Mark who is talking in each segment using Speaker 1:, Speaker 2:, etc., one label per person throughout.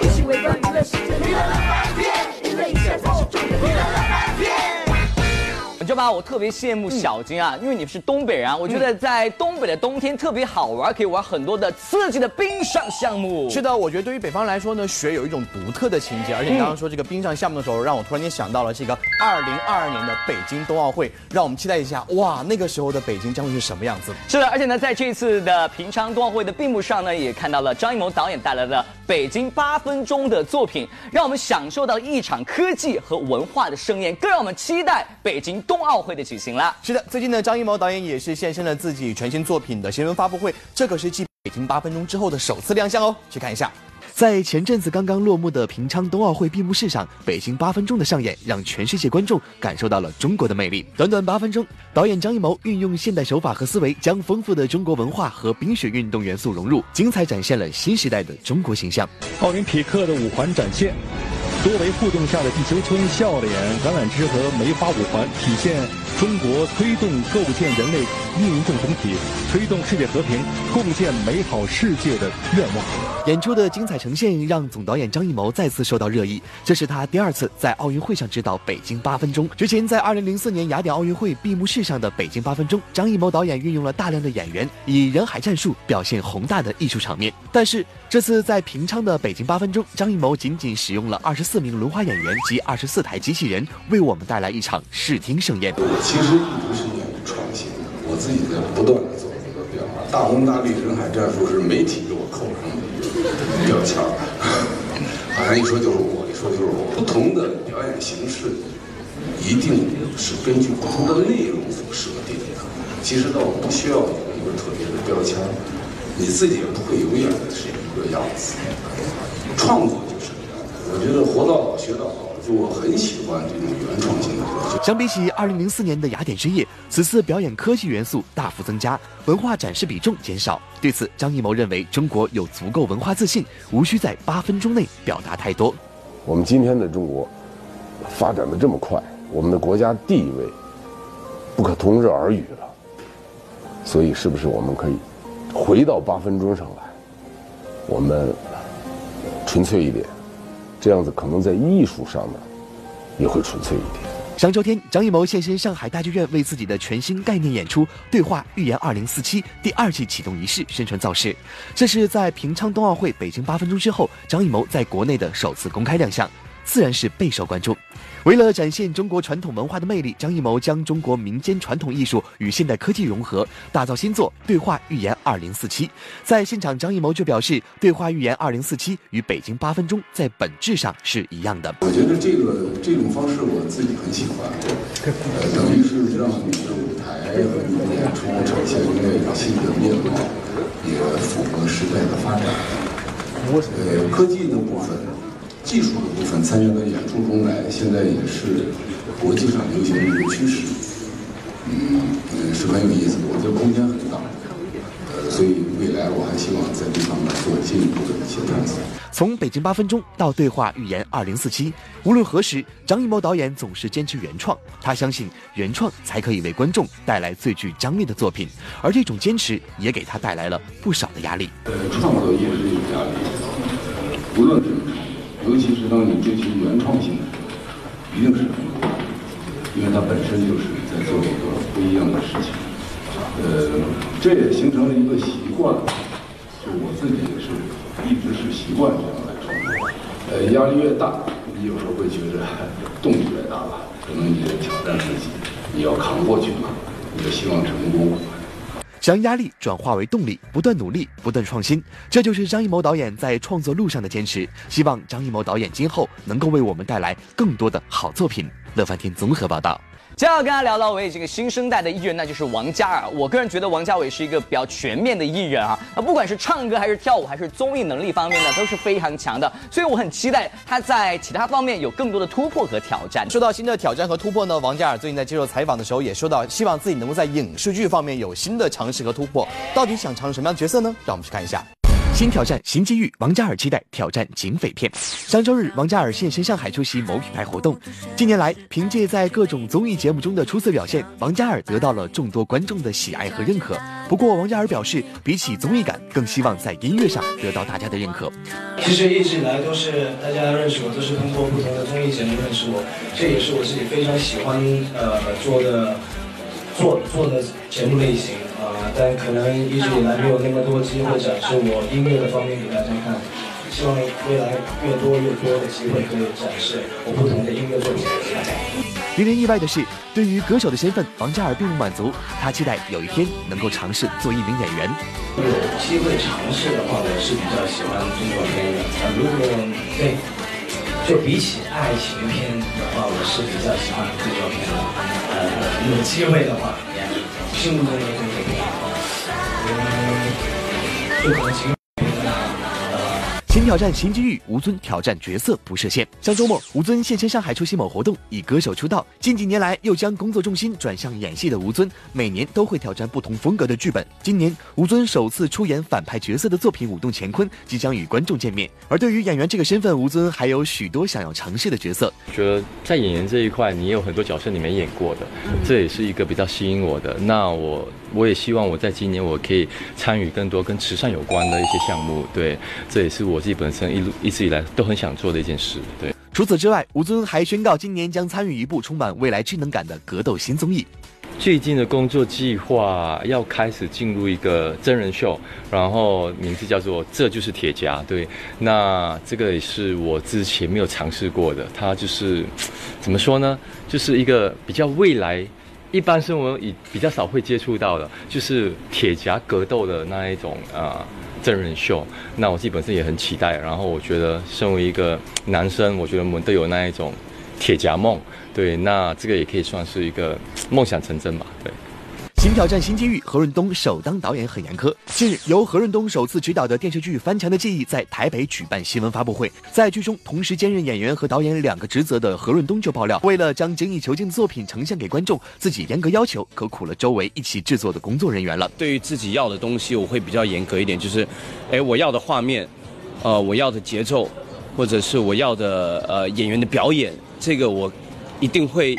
Speaker 1: 一起围观娱乐世界，娱乐乐翻天，娱乐一下才是重点，娱乐乐翻天。
Speaker 2: 你知道吧？我特别羡慕小金啊，因为你是东北人啊，我觉得在东北的冬天特别好玩，可以玩很多的刺激的冰上项目。
Speaker 3: 是的，我觉得对于北方来说呢，雪有一种独特的情节，而且你刚刚说这个冰上项目的时候，让我突然间想到了这个二零二二年的北京冬奥会，让我们期待一下，哇，那个时候的北京将会是什么样子？
Speaker 2: 是的，而且呢，在这次的平昌冬奥会的闭幕上呢，也看到了张艺谋导演带来的《北京八分钟》的作品，让我们享受到一场科技和文化的盛宴，更让我们期待北京冬奥会的举行了。
Speaker 3: 是的，最近呢，张艺谋导演也是现身了自己全新作品的新闻发布会，这可是继北京八分钟之后的首次亮相哦，去看一下。在前阵子刚刚落幕的平昌冬奥会闭幕式上，北京八分钟的上演让全世界观众感受到了中国的魅力。短短八分钟，导演张艺谋运用现代手法和思维，将丰富的中国文化和冰雪运动元素融入，精彩展现了新时代的中国形象。
Speaker 4: 奥林匹克的五环展现，多维互动下的地球村、笑脸、橄榄枝和梅花五环，体现中国推动构建人类命运共同体、推动世界和平、共建美好世界的愿望。
Speaker 3: 演出的精彩呈现让总导演张艺谋再次受到热议，这是他第二次在奥运会上指导北京八分钟。之前在2004年雅典奥运会闭幕式上的北京八分钟，张艺谋导演运用了大量的演员，以人海战术表现宏大的艺术场面。但是这次在平昌的北京八分钟，张艺谋仅仅使用了24名轮滑演员及24台机器人，为我们带来一场视听盛宴。
Speaker 5: 其实一直是愿意创新的，我自己在不断的做这个变化。大红大绿人海战术是媒体给我扣上的一个标签儿，好像一说就是我，一说就是我。不同的表演形式，一定是根据不同的内容所设定的。其实倒不需要有一个特别的标签儿，你自己也不会永远是一个样子。创作就是这样，我觉得活到老学到老，我很喜欢这种原创性的东西。
Speaker 3: 相比起2004年的雅典之夜，此次表演科技元素大幅增加，文化展示比重减少。对此，张艺谋认为中国有足够文化自信，无需在八分钟内表达太多。
Speaker 6: 我们今天的中国发展的这么快，我们的国家地位不可同日而语了。所以，是不是我们可以回到八分钟上来？我们纯粹一点，这样子可能在艺术上呢也会纯粹一点。
Speaker 3: 上周天，张艺谋现身上海大剧院，为自己的全新概念演出《对话预言二零四七》第二季启动仪式宣传造势。这是在平昌冬奥会北京八分钟之后，张艺谋在国内的首次公开亮相，自然是备受关注。为了展现中国传统文化的魅力，张艺谋将中国民间传统艺术与现代科技融合，打造新作《对话预言2047》。在现场，张艺谋就表示，《对话预言2047》与北京八分钟在本质上是一样的。
Speaker 5: 我觉得这个这种方式我自己很喜欢，呃，等于是让你的舞台和你的演出呈现一个新的面貌，也符合时代的发展。呃，科技的部分。技术的部分参加到演出中来，现在也是国际上流行的一个趋势，嗯，呃，是很有意思的，我觉得空间很大，呃，所以未来我还希望在这方面做进一步的一些探索。
Speaker 3: 从北京八分钟到对话预言二零四七，无论何时，张艺谋导演总是坚持原创。他相信原创才可以为观众带来最具张力的作品，而这种坚持也给他带来了不少的压力。
Speaker 5: 呃，创作也是有压力，无论是。尤其是当你追求原创性的时候，一定是很困难，因为它本身就是在做一个不一样的事情。呃，这也形成了一个习惯，就我自己也是一直是习惯这样来创作。呃，压力越大，你有时候会觉得动力越大吧，可能你挑战自己，你要扛过去嘛，你就希望成功。
Speaker 3: 将压力转化为动力，不断努力，不断创新，这就是张艺谋导演在创作路上的坚持。希望张艺谋导演今后能够为我们带来更多的好作品。乐翻天综合报道。
Speaker 2: 接下来跟大家聊到位这个新生代的艺人，那就是王嘉尔。我个人觉得王嘉尔是一个比较全面的艺人啊，那不管是唱歌还是跳舞还是综艺能力方面呢，都是非常强的。所以我很期待他在其他方面有更多的突破和挑战。
Speaker 3: 说到新的挑战和突破呢，王嘉尔最近在接受采访的时候也说到，希望自己能够在影视剧方面有新的尝试和突破。到底想尝试什么样的角色呢？让我们去看一下。新挑战，新机遇，王嘉尔期待挑战警匪片。上周日，王嘉尔现身上海出席某品牌活动。近年来，凭借在各种综艺节目中的出色表现，王嘉尔得到了众多观众的喜爱和认可。不过，王嘉尔表示，比起综艺感，更希望在音乐上得到大家的认可。
Speaker 7: 其实一直以来都是大家认识我，都是通过不同的综艺节目认识我，这也是我自己非常喜欢呃做的做做的节目类型啊、但可能一直以来没有那么多机会展示我音乐的方面给大家看，希望未来越多越多的机会可以展示我不同的音乐作品给大家。
Speaker 3: 令人意外的是，对于歌手的身份，王嘉尔并不满足，他期待有一天能够尝试做一名演员。
Speaker 7: 有机会尝试的话，我是比较喜欢中国片的。啊，如果对，就比起爱情片的话，我是比较喜欢中国片的。呃，有机会的话，心目中的中国片，嗯，就可能情。
Speaker 3: 新挑战新机遇，吴尊挑战角色不设限。上周末，吴尊现身上海出席某活动，以歌手出道。近几年来，又将工作重心转向演戏的吴尊，每年都会挑战不同风格的剧本。今年，吴尊首次出演反派角色的作品《舞动乾坤》，即将与观众见面。而对于演员这个身份，吴尊还有许多想要尝试的角色。
Speaker 8: 觉得在演员这一块，你有很多角色你没演过的，这也是一个比较吸引我的。那我我也希望我在今年我可以参与更多跟慈善有关的一些项目，对，这也是我自己本身一路一直以来都很想做的一件事，对。
Speaker 3: 除此之外，吴尊还宣告今年将参与一部充满未来智能感的格斗新综艺。
Speaker 8: 最近的工作计划要开始进入一个真人秀，然后名字叫做《这就是铁夹》。对，那这个也是我之前没有尝试过的。它就是怎么说呢？就是一个比较未来，一般是我以比较少会接触到的，就是铁夹格斗的那一种啊、真人秀。那我自己本身也很期待。然后我觉得，身为一个男生，我觉得我们都有那一种铁夹梦。对，那这个也可以算是一个梦想成真吧。对。
Speaker 3: 新挑战新机遇，何润东首当导演很严苛。近日，由何润东首次执导的电视剧《翻墙的记忆》在台北举办新闻发布会。在剧中同时兼任演员和导演两个职责的何润东就爆料，为了将精益求精的作品呈现给观众，自己严格要求，可苦了周围一起制作的工作人员了。
Speaker 9: 对于自己要的东西，我会比较严格一点，就是，哎，我要的画面，呃，我要的节奏，或者是我要的呃演员的表演，这个我一定会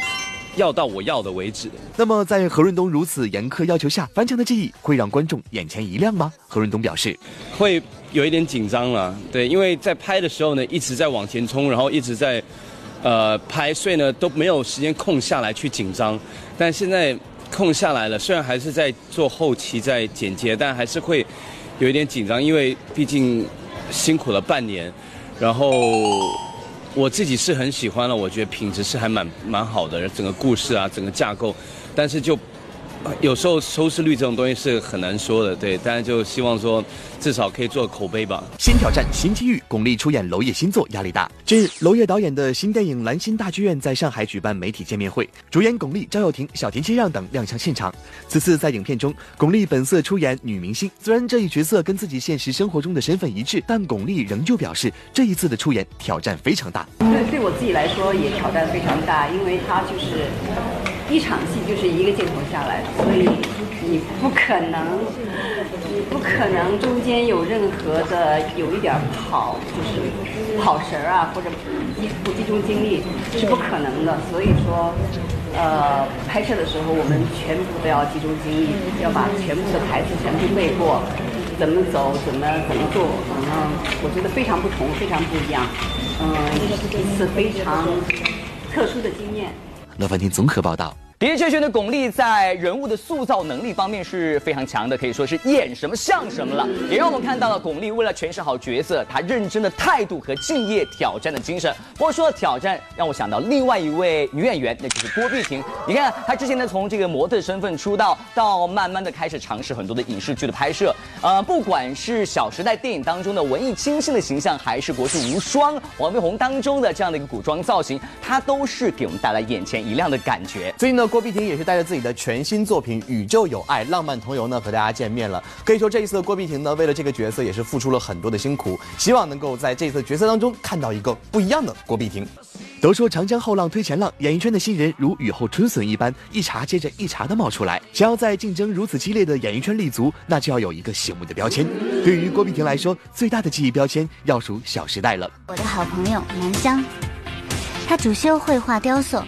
Speaker 9: 要到我要的为止。
Speaker 3: 那么，在何润东如此严苛要求下，《翻墙的记忆》会让观众眼前一亮吗？何润东表示，
Speaker 9: 会有一点紧张了，对，因为在拍的时候呢，一直在往前冲，然后一直在呃拍，所以呢都没有时间空下来去紧张。但现在空下来了，虽然还是在做后期在剪接，但还是会有一点紧张，因为毕竟辛苦了半年，然后。我自己是很喜欢了，我觉得品质是还蛮蛮好的，整个故事啊，整个架构，但是就有时候收视率这种东西是很难说的，对，但是就希望说至少可以做口碑吧。
Speaker 3: 新挑战新机遇，巩俐出演娄烨新作压力大。近日，娄烨导演的新电影《蓝星大剧院》在上海举办媒体见面会，主演巩俐、赵又廷、小田切让等亮相现场。此次在影片中，巩俐本色出演女明星，虽然这一角色跟自己现实生活中的身份一致，但巩俐仍旧表示这一次的出演挑战非常大。
Speaker 10: 对，对我自己来说也挑战非常大，因为它就是一场戏就是一个镜头下来的，所以你不可能，你不可能中间有任何的有一点跑，就是跑神儿啊，或者不集中精力是不可能的。所以说，呃，拍摄的时候我们全部都要集中精力，要把全部的台词全部背过。怎么走，怎么怎么做，嗯，我觉得非常不同，非常不一样，嗯，一次非常特殊的经验。
Speaker 3: 乐翻天综合报道。
Speaker 2: 的确，觉得巩俐在人物的塑造能力方面是非常强的，可以说是演什么像什么了。也让我们看到了巩俐为了诠释好角色，她认真的态度和敬业挑战的精神。不过说到挑战，让我想到另外一位女演员，那就是郭碧婷。你看她之前呢，从这个模特身份出道，到慢慢的开始尝试很多的影视剧的拍摄。呃，不管是《小时代》电影当中的文艺清新的形象，还是《国士无双》王力宏当中的这样的一个古装造型，她都是给我们带来眼前一亮的感觉。
Speaker 11: 最近呢，郭碧婷也是带着自己的全新作品《宇宙有爱浪漫同游》呢和大家见面了。可以说这一次的郭碧婷呢，为了这个角色也是付出了很多的辛苦，希望能够在这次角色当中看到一个不一样的郭碧婷。
Speaker 3: 都说长江后浪推前浪，演艺圈的新人如雨后春笋一般，一茬接着一茬的冒出来。想要在竞争如此激烈的演艺圈立足，那就要有一个醒目的标签。对于郭碧婷来说，最大的记忆标签要数《小时代》了。
Speaker 12: 我的好朋友南湘，他主修绘画雕塑，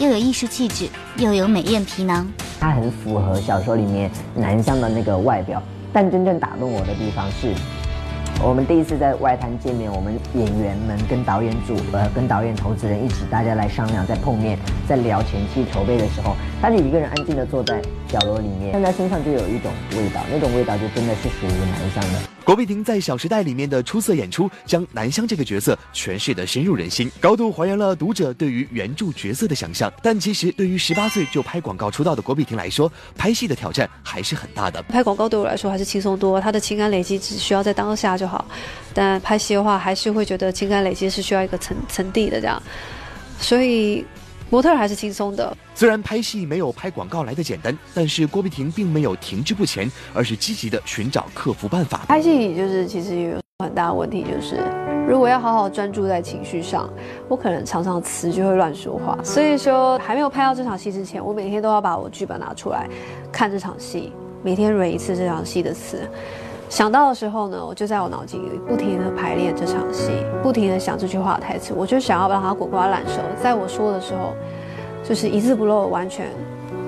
Speaker 12: 又有艺术气质，又有美艳皮囊。
Speaker 13: 他很符合小说里面南湘的那个外表，但真正打动我的地方是。我们第一次在外滩见面，我们演员们跟导演组、呃，跟导演、投资人一起，大家来商量，在碰面，在聊前期筹备的时候，他就一个人安静的坐在角落里面，但他身上就有一种味道，那种味道就真的是属于南湘的。
Speaker 3: 郭碧婷在《小时代》里面的出色演出，将南湘这个角色诠释的深入人心，高度还原了读者对于原著角色的想象。但其实对于十八岁就拍广告出道的郭碧婷来说，拍戏的挑战还是很大的。
Speaker 14: 拍广告对我来说还是轻松多，他的情感累积只需要在当下就好。但拍戏的话，还是会觉得情感累积是需要一个层层递的这样，所以模特还是轻松的。
Speaker 3: 虽然拍戏没有拍广告来的简单，但是郭碧婷并没有停滞不前，而是积极的寻找克服办法。
Speaker 14: 拍戏就是其实有很大的问题，就是如果要好好专注在情绪上，我可能常常词就会乱说话。所以说，还没有拍到这场戏之前，我每天都要把我剧本拿出来看这场戏，每天 r 一次这场戏的词。想到的时候呢，我就在我脑筋里不停的排练这场戏，不停的想这句话的台词，我就想要把它滚瓜烂熟，在我说的时候，就是一字不漏，完全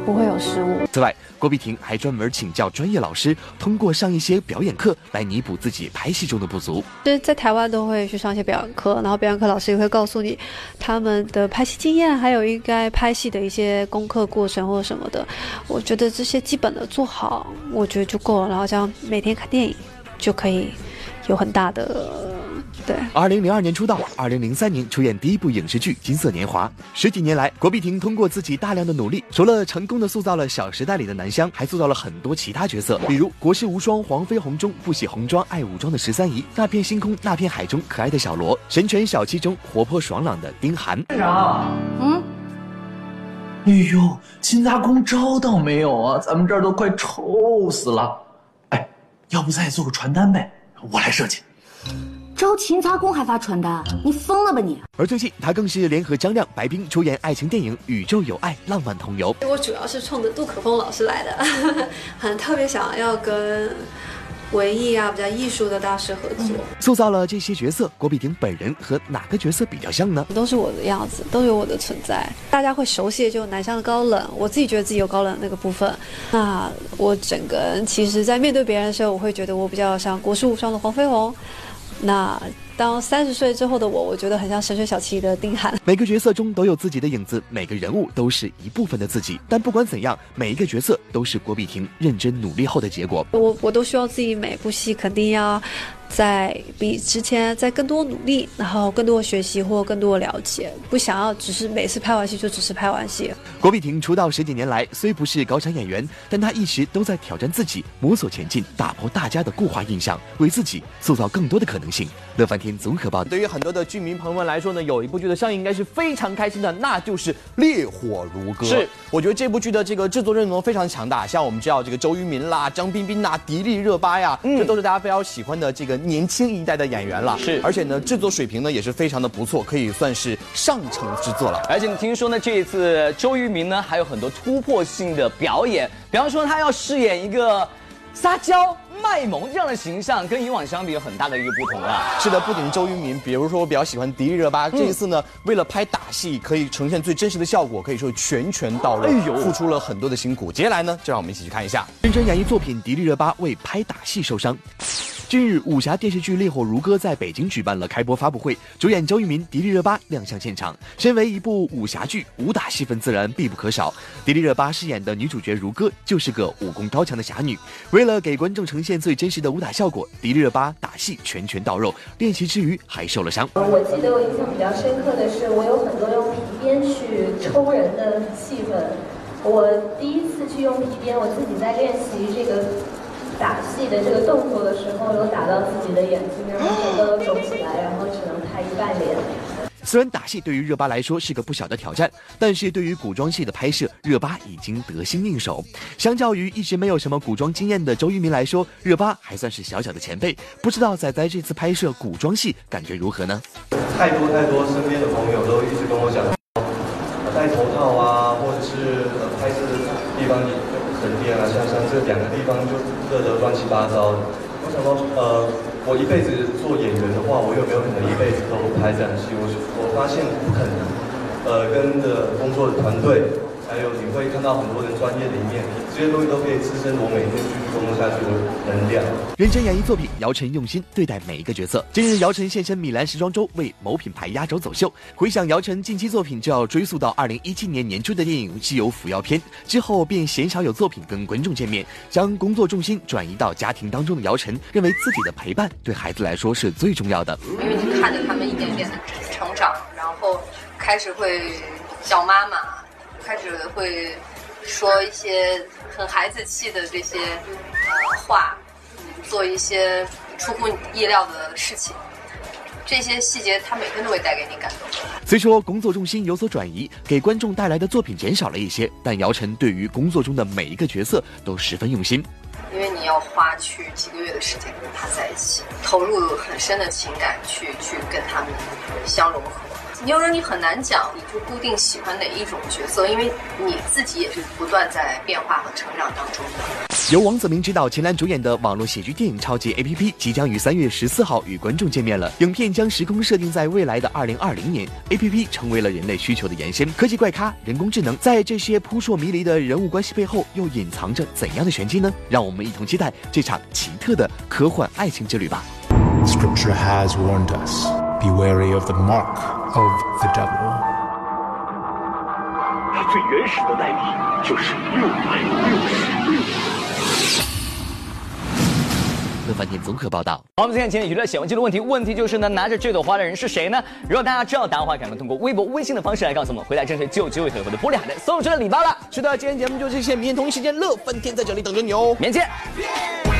Speaker 14: 不会有失误。
Speaker 3: 此外，郭碧婷还专门请教专业老师，通过上一些表演课来弥补自己拍戏中的不足。
Speaker 14: 就是在台湾都会去上一些表演课，然后表演课老师也会告诉你他们的拍戏经验，还有应该拍戏的一些功课过程或者什么的。我觉得这些基本的做好，我觉得就够了。然后这样每天看电影就可以有很大的。对，
Speaker 3: 二零零二年出道，二零零三年出演第一部影视剧《金色年华》。十几年来，郭碧婷通过自己大量的努力，除了成功的塑造了《小时代》里的南湘，还塑造了很多其他角色，比如《国士无双》黄飞鸿中不喜红妆爱武装的十三姨，《那片星空那片海》中可爱的小罗，《神犬小七》中活泼爽朗的丁涵。
Speaker 15: 队长，嗯，哎呦，金杂工招到没有啊？咱们这儿都快臭死了。哎，要不再做个传单呗？我来设计。
Speaker 16: 招勤杂工还发传单，你疯了吧你！
Speaker 3: 而最近他更是联合张亮、白冰出演爱情电影《宇宙有爱浪漫同游》。
Speaker 14: 我主要是冲着杜可风老师来的，很特别想要跟文艺啊比较艺术的大师合作。
Speaker 3: 塑造了这些角色，郭碧婷本人和哪个角色比较像呢？
Speaker 14: 都是我的样子，都有我的存在。大家会熟悉就南湘的高冷，我自己觉得自己有高冷那个部分。那我整个人其实，在面对别人的时候，我会觉得我比较像国士无双的黄飞鸿。那当三十岁之后的我，我觉得很像神水小七的丁涵。
Speaker 3: 每个角色中都有自己的影子，每个人物都是一部分的自己。但不管怎样，每一个角色都是郭碧婷认真努力后的结果。
Speaker 14: 我我都希望自己每部戏肯定要。在比之前在更多努力，然后更多的学习或更多的了解，不想要只是每次拍完戏就只是拍完戏。
Speaker 3: 郭碧婷出道十几年来，虽不是高产演员，但她一直都在挑战自己，摸索前进，打破大家的固化印象，为自己塑造更多的可能性。乐翻天综合报。
Speaker 11: 对于很多的剧迷朋友们来说呢，有一部剧的上映应该是非常开心的，那就是《烈火如歌》。
Speaker 2: 是，
Speaker 11: 我觉得这部剧的这个制作阵容非常强大，像我们知道这个周渝民啦、张彬彬呐、迪丽热巴呀，这都是大家非常喜欢的这个。年轻一代的演员了，
Speaker 2: 是，
Speaker 11: 而且呢，制作水平呢也是非常的不错，可以算是上乘之作了。
Speaker 2: 而且你听说呢，这一次周渝民呢还有很多突破性的表演，比方说他要饰演一个撒娇卖萌这样的形象，跟以往相比有很大的一个不同啊。
Speaker 11: 是的，不仅是周渝民，比如说我比较喜欢迪丽热巴，这一次呢，为了拍打戏可以呈现最真实的效果，可以说拳拳到肉，哎呦，付出了很多的辛苦。接下来呢，就让我们一起去看一下
Speaker 3: 认真演绎作品，迪丽热巴为拍打戏受伤。近日，武侠电视剧《烈火如歌》在北京举办了开播发布会，主演周渝民、迪丽热巴亮相现场。身为一部武侠剧，武打戏份自然必不可少。迪丽热巴饰演的女主角如歌就是个武功高强的侠女。为了给观众呈现最真实的武打效果，迪丽热巴打戏拳拳到肉，练习之余还受了伤。
Speaker 17: 我记得我印象比较深刻的是，我有很多用皮鞭去抽人的戏份。我第一次去用皮鞭，我自己在练习这个。打戏的这个动作的时候，有打到自己的眼睛，然后整个都肿起来，然后只能拍一半脸。
Speaker 3: 虽然打戏对于热巴来说是个不小的挑战，但是对于古装戏的拍摄，热巴已经得心应手。相较于一直没有什么古装经验的周渝民来说，热巴还算是小小的前辈。不知道仔仔这次拍摄古装戏感觉如何呢？
Speaker 18: 太多太多身边的朋友都一直跟我讲，戴头套啊，或者是呃拍摄的地方沉淀啊，像像这两个地方就热得乱七八糟的。我想说，呃，我一辈子做演员的话，我有没有可能一辈子都拍这样戏？我我发现不可能。呃，跟着工作的团队。还有你会看到很多人专业的一面，这些东西都可以支撑我每天继续工作下去的能量。
Speaker 3: 认真演绎作品，姚晨用心对待每一个角色。今日姚晨现身米兰时装周，为某品牌压轴走秀。回想姚晨近期作品，就要追溯到二零一七年年初的电影《西游伏妖篇》之后，便鲜少有作品跟观众见面，将工作重心转移到家庭当中的姚晨，认为自己的陪伴对孩子来说是最重要的。
Speaker 19: 因为你看着他们一点点的成长，然后开始会叫妈妈。开始会说一些很孩子气的这些呃话，做一些出乎意料的事情，这些细节他每天都会带给你感动。
Speaker 3: 虽说工作重心有所转移，给观众带来的作品减少了一些，但姚晨对于工作中的每一个角色都十分用心。
Speaker 19: 因为你要花去几个月的时间跟他在一起，投入很深的情感去去跟他们相融合。有人你很难讲，你就固定喜欢哪一种角色，因为你自己也是不断在变化和成长当中的。
Speaker 3: 由王子明执导、秦岚主演的网络喜剧电影《超级 A P P》即将于三月十四号与观众见面了。影片将时空设定在未来的二零二零年，A P P 成为了人类需求的延伸。科技怪咖、人工智能，在这些扑朔迷离的人物关系背后，又隐藏着怎样的玄机呢？让我们一同期待这场奇特的科幻爱情之旅吧。
Speaker 20: Scripture has warned us: be wary of the mark. of the devil。
Speaker 1: 他最原始的代币就是六百六十六。
Speaker 3: 乐饭店综合报道。
Speaker 2: 好，我们今天娱乐显微镜的问题。问题就是呢，拿着这朵花的人是谁呢？如果大家知道答案的话，赶快通过微博、微信的方式来告诉我们。回答正确就有机会获得玻璃海的送出的礼包了。
Speaker 11: 是的，今天节目就这些，明天同一时间乐翻天在这里等着你哦，
Speaker 2: 明天见。